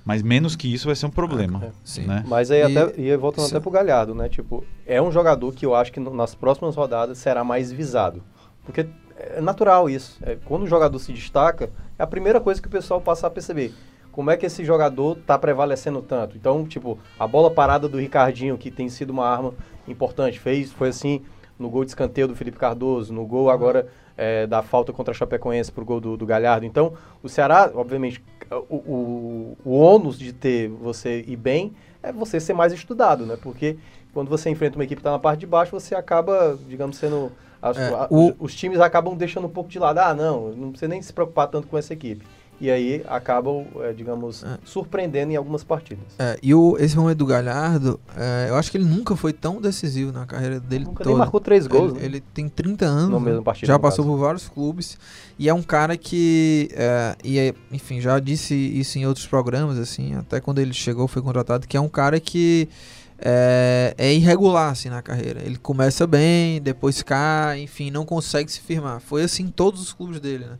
É. Mas menos que isso vai ser um problema. É. sim. né? Mas aí E- até, e aí voltando Sim. até pro Galhardo, né? Tipo, é um jogador que eu acho que no- nas próximas rodadas será mais visado. Porque é natural isso. É, quando o jogador se destaca, é a primeira coisa que o pessoal passa a perceber. Como é que esse jogador tá prevalecendo tanto? Então, tipo, a bola parada do Ricardinho, que tem sido uma arma importante, fez, foi assim no gol de escanteio do Felipe Cardoso, no gol agora é, da falta contra a Chapecoense pro gol do, do Galhardo. Então, o Ceará, obviamente, o, o, o ônus de ter você ir bem é você ser mais estudado, né? Porque quando você enfrenta uma equipe que está na parte de baixo, você acaba, digamos, sendo. as- É, o- os, os times acabam deixando um pouco de lado. Ah, não, não precisa nem se preocupar tanto com essa equipe. E aí acabam, é, digamos, É. surpreendendo em algumas partidas. É, e o, esse momento do Galhardo, é, eu acho que ele nunca foi tão decisivo na carreira dele Nunca toda. nem marcou três gols, ele, né? ele tem 30 anos, né? mesma partida, já no passou caso. por vários clubes e é um cara que, é, e é, enfim, já disse isso em outros programas, assim, até quando ele chegou foi contratado, que é um cara que é, é irregular assim na carreira. Ele começa bem, depois cai, enfim, não consegue se firmar. Foi assim em todos os clubes dele, né?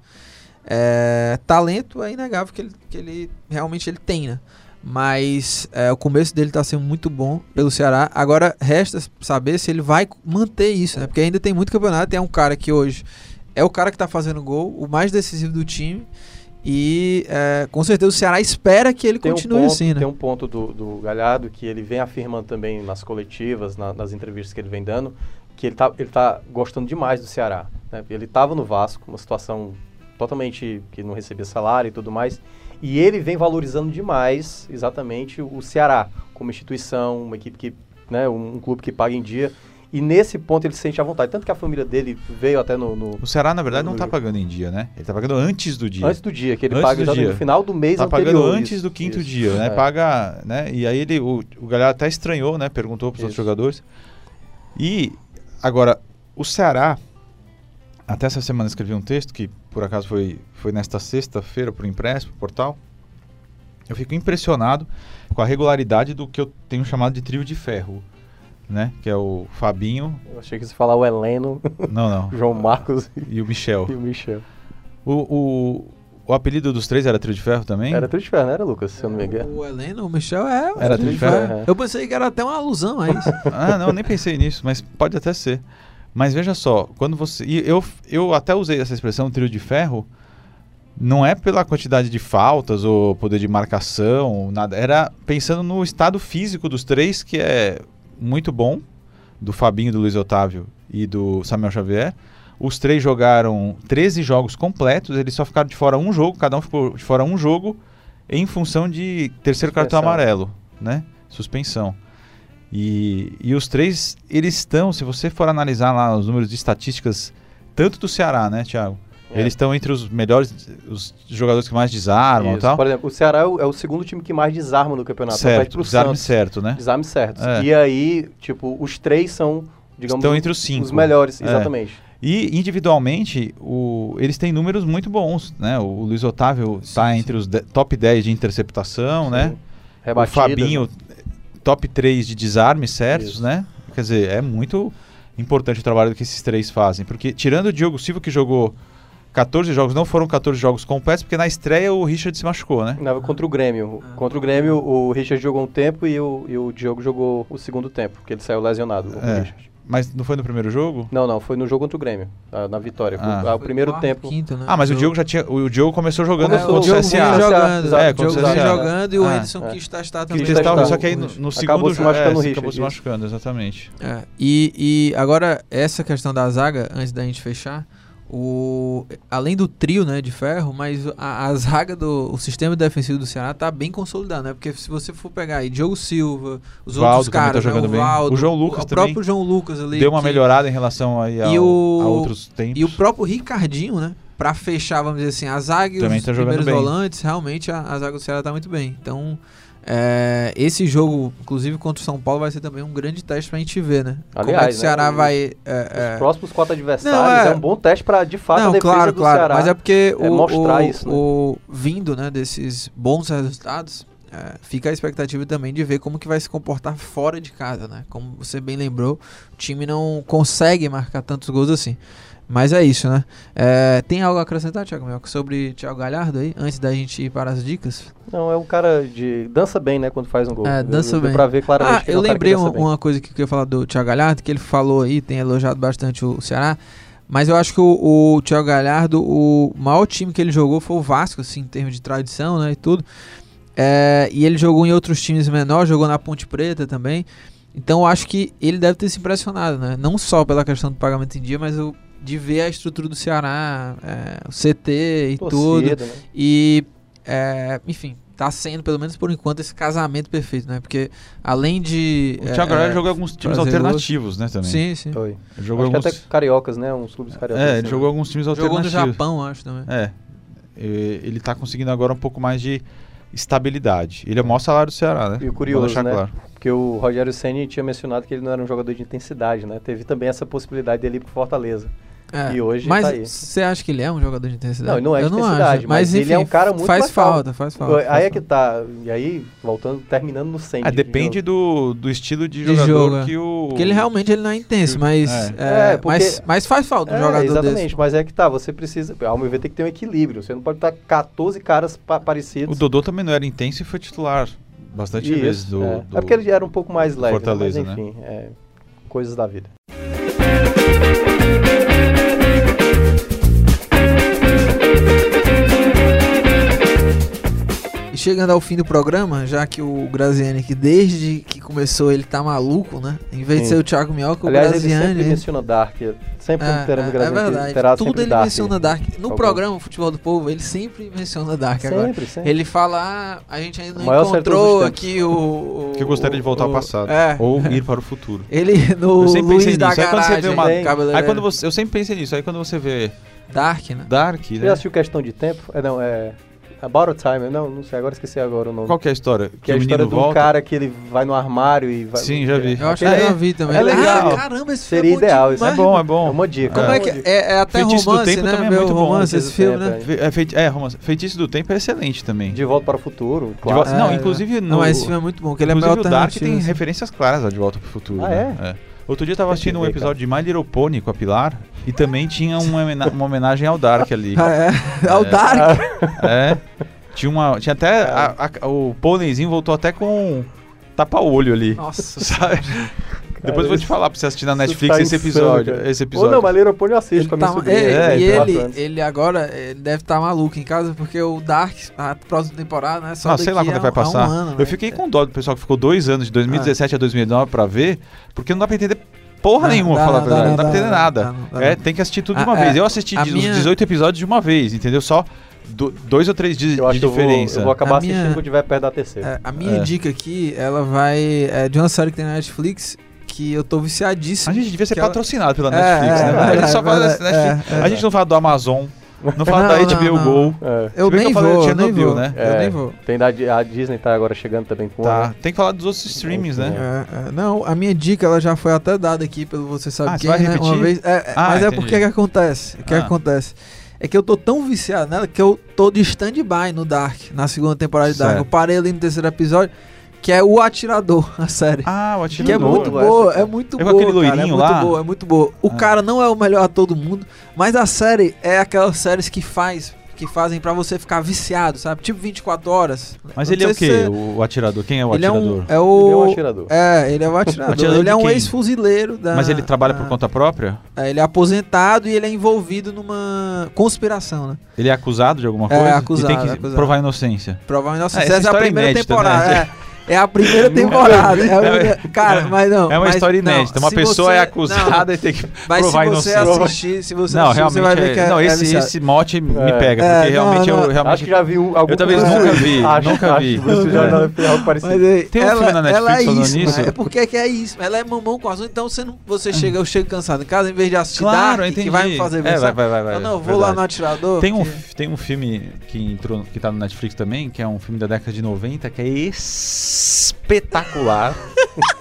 É, talento é inegável que ele, que ele realmente ele tem, né? Mas é, o começo dele está sendo muito bom pelo Ceará. Agora resta saber se ele vai manter isso, né? Porque ainda tem muito campeonato. É um cara que hoje é o cara que está fazendo gol, o mais decisivo do time. E é, com certeza o Ceará espera que ele Tem continue um ponto, assim, né? Tem um ponto do, do Galhardo que ele vem afirmando também nas coletivas, na- nas entrevistas que ele vem dando, que ele tá, ele tá gostando demais do Ceará. né? Ele estava no Vasco, uma situação totalmente que não recebia salário e tudo mais. E ele vem valorizando demais, exatamente, o Ceará como instituição, uma equipe que, né, um, um clube que paga em dia. E nesse ponto ele se sente à vontade. Tanto que a família dele veio até no. no O Ceará, na verdade, no não tá jogo. pagando em dia, né? Ele tá pagando antes do dia. antes do dia, que ele Antes paga no final do mês tá anterior. pagando antes isso, do quinto isso. dia, né? É. Paga, né? E aí ele, o, o galera até estranhou, né? Perguntou pros outros Isso. jogadores. E agora, o Ceará, até essa semana eu escrevi um texto que por acaso foi, foi nesta sexta-feira pro impresso, pro portal. Eu fico impressionado com a regularidade do que eu tenho chamado de trio de ferro, né? Que é o Fabinho, Eu achei que você ia falar o Heleno, não, não, o [laughs] João Marcos [laughs] e o Michel. e o Michel. O, o, o apelido dos três era trio de ferro também? Era tudo de ferro, não era, Lucas? Se eu não me engano. O Heleno, o Michel é. Era Trio Trio de Ferro? É. Eu pensei que era até uma alusão a isso. [laughs] Ah, não, nem pensei nisso, mas pode até ser. Mas veja só, quando você. E eu, eu até usei essa expressão trio de ferro, não é pela quantidade de faltas ou poder de marcação, nada. Era pensando no estado físico dos três, que é muito bom, do Fabinho, do Luiz Otávio e do Samuel Xavier. Os três jogaram 13 jogos completos, eles só ficaram de fora um jogo, cada um ficou de fora um jogo em função de terceiro cartão amarelo, né? Suspensão. E, e os três, eles estão, se você for analisar lá os números de estatísticas, tanto do Ceará, né, Thiago? É. Eles estão entre os melhores, os jogadores que mais desarmam e Isso. tal. Por exemplo, o Ceará é o, é o segundo time que mais desarma no campeonato. certo, desarme Santos. certo, né? Desarme certos. É. E aí, tipo, os três são, digamos, Estão entre os cinco. os melhores, É. exatamente. E individualmente, o, eles têm números muito bons, né? O Luiz Otávio está sim. entre os de- top 10 de interceptação, né? Sim. O. Fabinho, top 3 de desarme certos, Isso. né? Quer dizer, é muito importante o trabalho que esses três fazem. Porque, tirando o Diogo Silva, que jogou 14 jogos, não foram 14 jogos completos, porque na estreia o Richard se machucou, né? Não, contra o Grêmio. Contra o Grêmio, o Richard jogou um tempo e o, e o Diogo jogou o segundo tempo, porque ele saiu lesionado. o É. Mas não foi no primeiro jogo? Não, não, foi no jogo contra o Grêmio, ah, na vitória. Foi- Ah. ah, o Foi primeiro quarto, tempo. Quinto, né? Ah, mas o Jogo- Diogo já tinha. O Diogo começou jogando Começou É, o contra Diogo o vinha CSA. jogando, é, É, o Diogo contra o CSA. jogando e o Ah, Edson é. quis testar também. Quis testar, só o- que aí no, no Acabou segundo se machucando é, o Richard, acabou se machucando, exatamente. É, e, e agora, essa questão da zaga, antes da gente fechar, o, além do trio né, de ferro, mas a, a zaga do o sistema defensivo do Ceará tá bem consolidado, né? Porque se você for pegar aí Diogo Silva, os Valdo outros tá caras, né, jogando o bem. Valdo, O João Lucas o também próprio João Lucas ali. Deu uma que- melhorada em relação aí ao- E o- a outros tempos. E o próprio Ricardinho, né? Pra fechar, vamos dizer assim, a zaga e Também os tá primeiros bem. volantes, realmente a, a zaga do Ceará tá muito bem. Então, é, esse jogo, inclusive contra o São Paulo, vai ser também um grande teste pra gente ver, né? Como é que Aliás, o Ceará né, vai. Os é, é, próximos quatro adversários Não, é- é... um bom teste para, de fato, a não, defesa claro, do claro. Ceará. Mas é porque é o, mostrar o- isso, né? o- vindo né, desses bons resultados, é, fica a expectativa também de ver como que vai se comportar fora de casa, né? Como você bem lembrou, o time não consegue marcar tantos gols assim. Mas é isso, né? É, tem algo a acrescentar, Thiago Melco, sobre Thiago Galhardo aí, antes da gente ir para as dicas? Não, é um cara de... Dança bem, né, quando faz um gol. É, dança Deu bem. pra ver claramente Ah, é eu um cara que lembrei uma, uma coisa que eu queria falar do Thiago Galhardo, que ele falou aí, tem elogiado bastante o Ceará. Mas eu acho que o, o Thiago Galhardo, o maior time que ele jogou foi o Vasco, assim, em termos de tradição, né, e tudo. É, e ele jogou em outros times menores, jogou na Ponte Preta também. Então eu acho que ele deve ter se impressionado, né? Não só pela questão do pagamento em dia, mas o, de ver a estrutura do Ceará, é, o CT e tudo. Torcida, né? E, é, enfim, tá sendo, pelo menos por enquanto, esse casamento perfeito, né? Porque além de. O Thiago é, jogou em alguns times alternativos, né, também. Sim, sim. Foi. Jogou Acho que alguns... até cariocas, né? Uns clubes cariocas. É, assim. ele jogou alguns times Jogou no alternativos. Japão, acho também. É. Ele tá conseguindo agora um pouco mais de estabilidade. Ele é o maior salário do Ceará, né? E o curioso, né? claro. Porque o Rogério Ceni tinha mencionado que ele não era um jogador de intensidade, né? Teve também essa possibilidade dele ir pro Fortaleza. É, E hoje mas tá aí. você acha que ele é um jogador de intensidade? Não, ele não é Eu de não intensidade, acho, mas ele é um cara muito faz falta, faz falta. aí faz é que tá. E aí, voltando, terminando no 100. Ah, de- depende de do, do estilo de De jogador jogo, é. que o. Porque ele realmente ele não é intenso, mas, É. é, É, porque- mas, mas faz falta um É, jogador exatamente, desse. mas é que tá, você precisa, ao meu ver, tem que ter um equilíbrio. Você não pode estar 14 caras pa- parecidos. O Dodô também não era intenso e foi titular bastante Isso, vezes do, é. do- é porque ele era um pouco mais leve, né? Fortaleza, mas né? enfim, é, coisas da vida. Chegando ao fim do programa, já que o Graziani, que desde que começou ele tá maluco, né? Em vez de Sim. ser o Thiago Minhoca, Aliás, o ele Graziani. sempre menciona Dark. Sempre É, teremos é, é Graziani, verdade. terá Tudo sempre ele Dark. menciona Dark. No Algum. programa Futebol do Povo, ele sempre menciona Dark agora. Sempre, sempre. Ele fala, ah, a gente ainda não de encontrou aqui o, o- Que eu gostaria de voltar o- ao passado. É. Ou ir para o futuro. Ele no Eu sempre pensei Luiz da nisso. Aí quando você vê uma- cabeleireiro. Aí quando você, eu sempre pensei nisso. Aí quando você vê Dark, né? Dark, Você né? já assistiu Questão de Tempo? É, não, é... About a Time. Não, não sei, agora esqueci agora o nome. Qual que é a história? que é a o história um volta. cara que ele vai no armário e vai... Sim, já vi. Eu acho que Aquele eu é- já vi também. é legal. Ah, caramba, esse Seria filme é bom ideal, isso É bom, é bom. É uma dica. Como uma é que é? É até Feitiço do romance, Tempo né? também é Meu muito bom. romance esse Feitiço do filme, né? É, feiti é, romance. Feitiço do Tempo é excelente também. De Volta para o Futuro, De volta-. Não, É, inclusive Não, no. mas esse filme é muito bom, que ele é meio o Dark tem assim. referências claras De Volta pro Futuro. Ah, né? É. Outro dia eu tava assistindo um episódio de My Little Pony com a Pilar e também tinha uma, uma homenagem ao Dark ali. [laughs] Ah, é? Ao É. Dark. É. Tinha uma. Tinha até. a- a- o pôneizinho voltou até com tapa-olho ali. Nossa. [laughs] Sabe? Depois eu vou te falar pra você assistir na Netflix tá esse insano, episódio. cara. esse Ou episódio. não, mas Pony eu assisto Ele tá, sobrinha. é, É, e de ele, ele agora ele deve estar maluco em casa, porque o Dark, a próxima temporada, né? Só Ah, sei lá quando a- vai a um passar. ano, né? Eu fiquei com dó do pessoal que ficou dois anos, de 2017 a 2019, pra ver, porque não dá pra entender porra Não, nenhuma, dá, pra falar a não, verdade. dá, Não dá pra entender dá, nada. dá, não, dá, É, tem que assistir tudo de uma é, vez. Eu assisti de- os 18 episódios de uma vez, entendeu? Só do- dois ou três dias Eu de acho que eu vou, diferença. eu vou acabar A assistindo minha- quando tiver perto da terceira. É, a minha É. dica aqui, ela vai. É de uma série que tem na Netflix que eu tô viciadíssimo. A gente devia ser ela- patrocinado pela É, Netflix, é, né? é, a gente só é, fala Netflix. é, é. a gente não fala do Amazon, não fala Não, da HBO não. Go. É. Eu nem eu vou, eu nem vou. né? Eu É, nem vou. Tem da, a Disney tá agora chegando também com Tá. uma. Tem que falar dos outros streamings, né? É, é, não, a minha dica ela já foi até dada aqui pelo você sabe Ah, você quem, vai né? repetir? Uma vez, é, é, Ah, mas é entendi. porque que acontece? O que, Ah. que acontece? É que eu tô tão viciado nela que eu tô de stand-by no Dark, na segunda temporada de Dark. Certo. Eu parei ali no terceiro episódio, que é o Atirador, [laughs] a série. Ah, o que é atirador. muito boa é muito É com boa, aquele cara, é muito lá? boa, é muito boa. O Ah. cara não é o melhor ator do mundo, mas a série é aquelas séries que faz, que fazem pra você ficar viciado, sabe? Tipo 24 horas. Mas Não ele é o quê? você- O atirador? Quem é o ele é atirador? um, é Ele é o um atirador. é, ele é o atirador. [laughs] Atirador ele é um ex-fuzileiro da. Mas ele trabalha por conta própria? É, ele é aposentado e ele é envolvido numa conspiração, né? Ele é acusado de alguma É, coisa? acusado, e tem que acusado. provar inocência. Provar inocência. É, essa Essa é a história é primeira inédita, temporada. né? É, [laughs] é a primeira temporada. é a primeira- Cara, mas não. É uma mas história não, inédita. Uma pessoa você- é acusada e tem que Não, mas provar a se você inocência. assistir, se você Não, assistir, realmente. você vai ver é- que é, não, é esse, viciado. esse mote me É. pega, É, porque não, realmente não. eu realmente. Acho que já vi um, algum Eu talvez nunca vi, Acho, nunca acho vi. que você já já fez algo parecido. Mas Tem um ela, filme na ela Netflix é falando isso, nisso? É porque é que é isso. Ela é mamão com azul, então você, não, você chega, eu chego cansado em casa, em vez de assistir Claro, Dark, entendi. que vai me fazer É, pensar. vai, vai, vai, não, vou lá no atirador. Tem um, tem um filme que entrou, que tá no Netflix também, que é um filme da década de 90, que é espetacular. [laughs]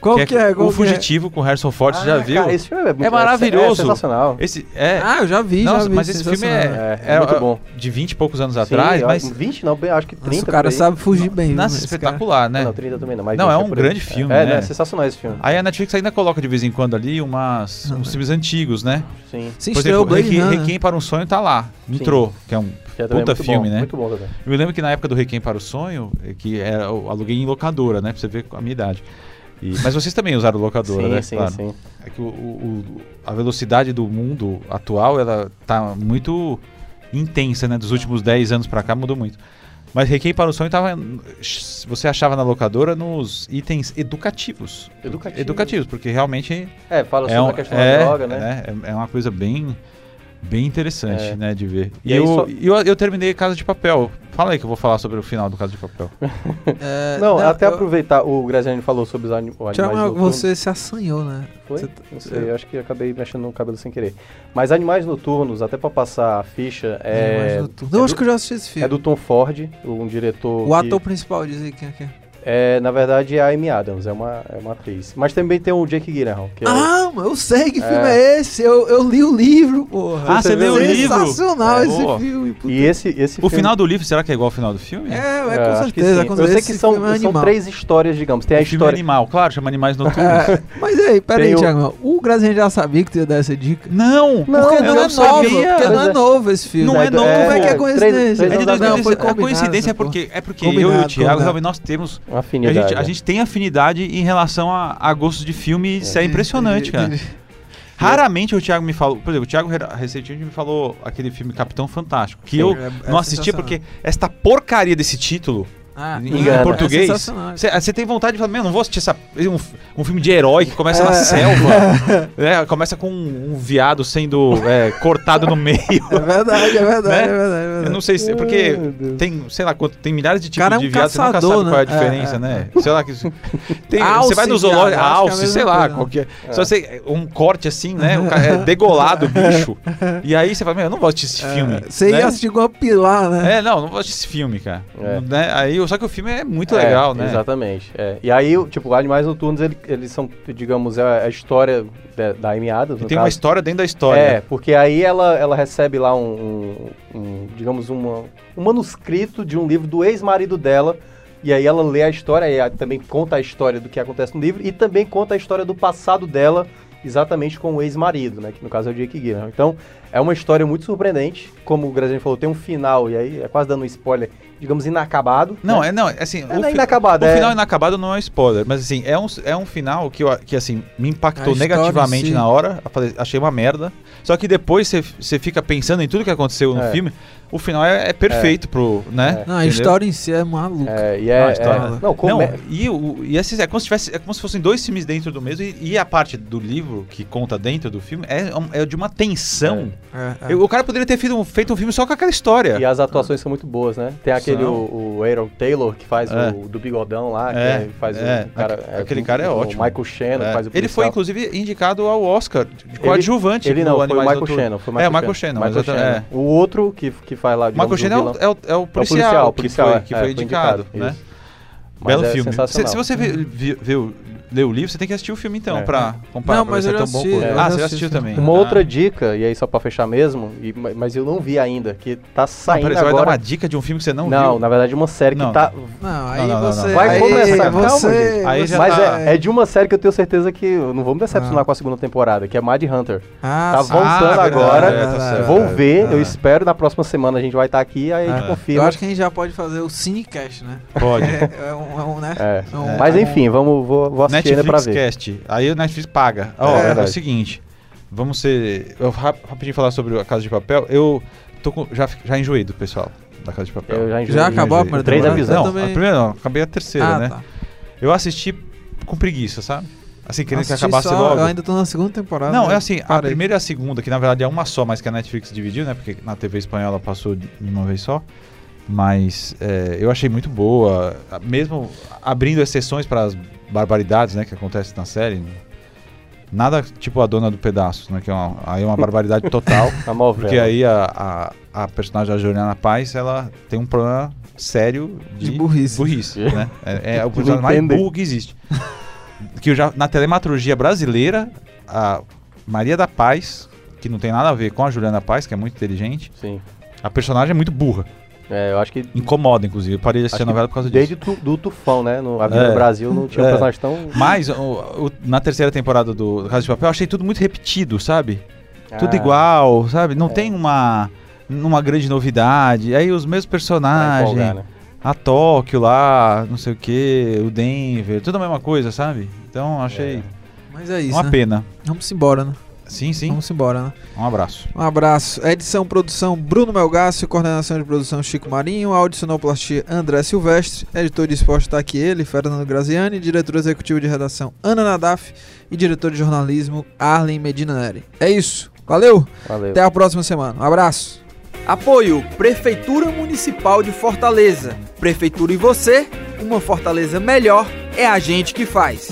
Qual que é? Qual o que é? Fugitivo com Harrison Ford, você já Ah, viu? cara, esse filme é, muito, maravilhoso. É, sensacional. Esse é. Ah, eu já vi, Nossa, já vi. mas esse filme é, É, é muito bom. de 20 e poucos anos Sim, atrás, mas 20 não, bem, acho que 30 Nossa, o cara sabe fugir bem. nossa, espetacular, né? Não, 30 também não, mas Não, é 20 um grande filme, É, né? é sensacional esse filme. Aí a Netflix ainda coloca de vez em quando ali umas, uns é. filmes antigos, né? Sim. Se Por estreou exemplo, Blade Requiem, para um Sonho tá lá. Entrou, que é um Que é puta muito filme, bom, né? Muito bom também. Eu me lembro que na época do Requiem para o Sonho, eh, que era, eu aluguei em locadora, né? Pra você ver a minha idade. E- mas vocês também usaram locadora, sim, né? sim, Claro. sim. É que o, o- a velocidade do mundo atual, ela tá muito intensa, né? Dos últimos 10 anos pra cá mudou muito. Mas Requiem para o Sonho tava, você achava na locadora nos itens educativos. Educativo. Educativos, porque realmente É, fala sobre é, um- a questão é, da droga, né? é, é uma coisa bem, bem interessante, É. né, de ver. E E, eu, só- e eu, eu terminei Casa de Papel. Fala aí que eu vou falar sobre o final do Casa de Papel. [laughs] É, Não, até eu- aproveitar, o Graziani falou sobre os anim- o Tiago, animais noturnos. você se assanhou, né? Foi? Você Não sei, eu acho que eu acabei mexendo no cabelo sem querer. Mas Animais Noturnos, até pra passar a ficha, é, Animais Noturnos. Eu é acho do- que eu já assisti esse filme. é do Tom Ford, um diretor O que- ator principal, diz aí quem é que é. É, na verdade, é a Amy Adams, é uma, é uma atriz. Mas também tem o Jake Gyllenhaal, que é o- Ah, mas eu sei que É. filme é esse. Eu, eu li o livro, porra. Ah, você leu o livro? Sensacional É, esse boa. filme. puta. E esse, esse O filme- final do livro, será que é igual ao final do filme? É, é, É, com acho que certeza. sim. com Eu sei que são, é são três histórias, digamos. Tem a o filme é história. animal, claro, chama Animais Noturnos. É, mas aí, peraí, Tem o- Thiago. O Grazinha já sabia que tu ia dar essa dica. Não, Não, porque não, não é novo, porque não é é- novo esse filme. Não é É, novo. Como é que é coincidência? É de Não, foi 2016. A coincidência é porque, é eu e o Thiago, realmente, nós temos. Uma A afinidade. gente, a gente tem afinidade em relação a, a gostos de filme, isso é impressionante, [laughs] cara. Raramente o Thiago me falou. Por exemplo, o Thiago re- recentemente me falou aquele filme Capitão Fantástico. Que eu É- é não assisti sensacional. porque esta porcaria desse título. Ah, em português. É sensacional. Você tem vontade de falar, meu, não vou assistir essa, um, um filme de herói que começa É. na selva. né, [laughs] começa com um, um viado sendo é, cortado no meio. É verdade, é verdade, Né? é verdade, é verdade. Eu não sei se. Porque tem, sei lá, quanto, tem milhares de tipos Cara, é um de viado, você nunca caçador, sabe qual é a né? diferença, É, né? Sei lá que. Tem, Alce, você vai no zoológico, é alce, sei lá, coisa, né? qualquer. Só sei, um corte assim, né? O cara é degolado o [laughs] bicho. E aí você fala, meu, eu não vou assistir esse filme. Você né? ia assistir com uma pilar, né? É, não, não vou assistir esse filme, cara. É. Né? Aí, só que o filme é muito É, legal, né? Exatamente. é. E aí, o- tipo, Animais Noturnos, ele- eles são, digamos, é a história da, da Amy Adams, tem uma caso. história dentro da história. É, porque aí ela, ela recebe lá um, um- um, digamos, uma, um manuscrito de um livro do ex-marido dela. E aí ela lê a história e também conta a história do que acontece no livro e também conta a história do passado dela, exatamente com o ex-marido, né? Que no caso é o Jake Gyllenhaal. Então, é uma história muito surpreendente. Como o Graziani falou, tem um final, e aí é quase dando um spoiler, digamos, inacabado. Não, né? é, não, é assim. É, não é inacabado, O é- final inacabado não é spoiler, mas assim, é um, é um final que, eu, que assim, me impactou negativamente si. na hora. Eu falei, achei uma merda. Só que depois você- você fica pensando em tudo que aconteceu no É. filme. O final é, é perfeito pro. né? Não, a Entendeu? história em si é maluca. É, e Não, é, a história- é- não, como Não, é- e, o, e esses, é, como se tivesse, é como se fossem dois filmes dentro do mesmo, e, e a parte do livro que conta dentro do filme é, é de uma tensão. É, é. Eu- o cara poderia ter feito um, feito um filme só com aquela história. E as atuações são muito boas, né? Tem aquele, o, o Aaron Taylor, que faz É. o do bigodão lá, É, que faz é. o cara... Aque- aquele cara é o ótimo. Michael Shannon, É. que faz o ele foi, policial. inclusive, indicado ao Oscar de coadjuvante. Ele no não, foi o Michael. Shannon. Foi É, o Michael Shannon, Michael exatamente, Shannon. O outro que, que faz lá... O Michael o é é é o É o policial, policial, que, foi, é, que é, foi indicado, indicado, né? Belo é filme. Se, se você vê- vê o- ler o livro, você tem que assistir o filme então, É. pra comparar. Não, pra mas ver se eu é já tão bom assisti, eu Ah, já você assistiu também. Uma Ah. outra dica, e aí só pra fechar mesmo, e- mas eu não vi ainda, que tá Não, saindo peraí, você vai dar agora... uma dica de um filme que você não, Não, viu? na verdade uma série que Não. tá... Não, aí Não, não, não, você... não. Vai aí começar, calma, você. Aí você- já Mas tá- é, é de uma série que eu tenho certeza que eu não vou me decepcionar Ah. com a segunda temporada, que é Mad Hunter. Ah, Tá voltando Ah, agora. é, tá. Vou ver, Ah. eu espero na próxima semana a gente vai estar aqui, aí a gente Ah, confirma. Eu acho que a gente já pode fazer o Cinecast, né? Pode. [laughs] É, é um, é né? É. É um- Mas é enfim, vamos, vou, assistir Netflix ver. Cast. Aí o Netflix paga. Ó, É é, o seguinte. Vamos ser. Eu rap- rapidinho falar sobre a Casa de Papel. Eu tô com- já, já enjoei do pessoal da Casa de Papel. Eu já, enjoei, Já acabou a enjoei. primeira Três temporada? episódios. Não, também- a primeira não, acabei a terceira, ah, né? tá. Eu assisti com preguiça, sabe? Assim, querendo que acabasse só- logo. Eu ainda tô na segunda temporada. Não, né? é assim, a Parei. primeira e a segunda, que na verdade é uma só, mas que a Netflix dividiu, né? Porque na TV espanhola passou de uma vez só. Mas é, eu achei muito boa, a- mesmo abrindo exceções para as barbaridades, né, que acontecem na série. Nada tipo a dona do pedaço, né? Que é uma, aí é uma barbaridade total. [laughs] A. Porque aí a, a, a personagem da Juliana Paz, ela tem um problema sério de, De burrice. burrice, né? É, é o De personagem mais burro que existe. que eu já, na telematurgia brasileira, a Maria da Paz, que não tem nada a ver com a Juliana Paz, que é muito inteligente, Sim. a personagem é muito burra. É, eu acho que Incomoda, inclusive. Eu parei de assistir a novela por causa desde disso. tu, do Tufão, né? No Avenida É. Brasil não tinha um É. personagem tão... Mas o- o- na terceira temporada do Casa de Papel, eu achei tudo muito repetido, sabe? Tudo Ah, igual, sabe? Não É. tem uma, uma grande novidade. Aí os mesmos personagens. empolgar, né? A Tóquio lá, não sei o que, o Denver, tudo a mesma coisa, sabe? Então achei Mas é isso, uma né? pena. Vamos embora, né? Sim, sim. Vamos embora, né? Um abraço. Um abraço. Edição, produção, Bruno Melgácio. Coordenação de produção, Chico Marinho. Áudio, sonoplastia, André Silvestre. Editor de esporte está aqui ele, Fernando Graziani. Diretor executivo de redação, Ana Nadaf. E diretor de jornalismo, Arlen Medina Neri. É isso. Valeu. Valeu. Até a próxima semana. Um abraço. Apoio Prefeitura Municipal de Fortaleza. Prefeitura e você, uma Fortaleza melhor é a gente que faz.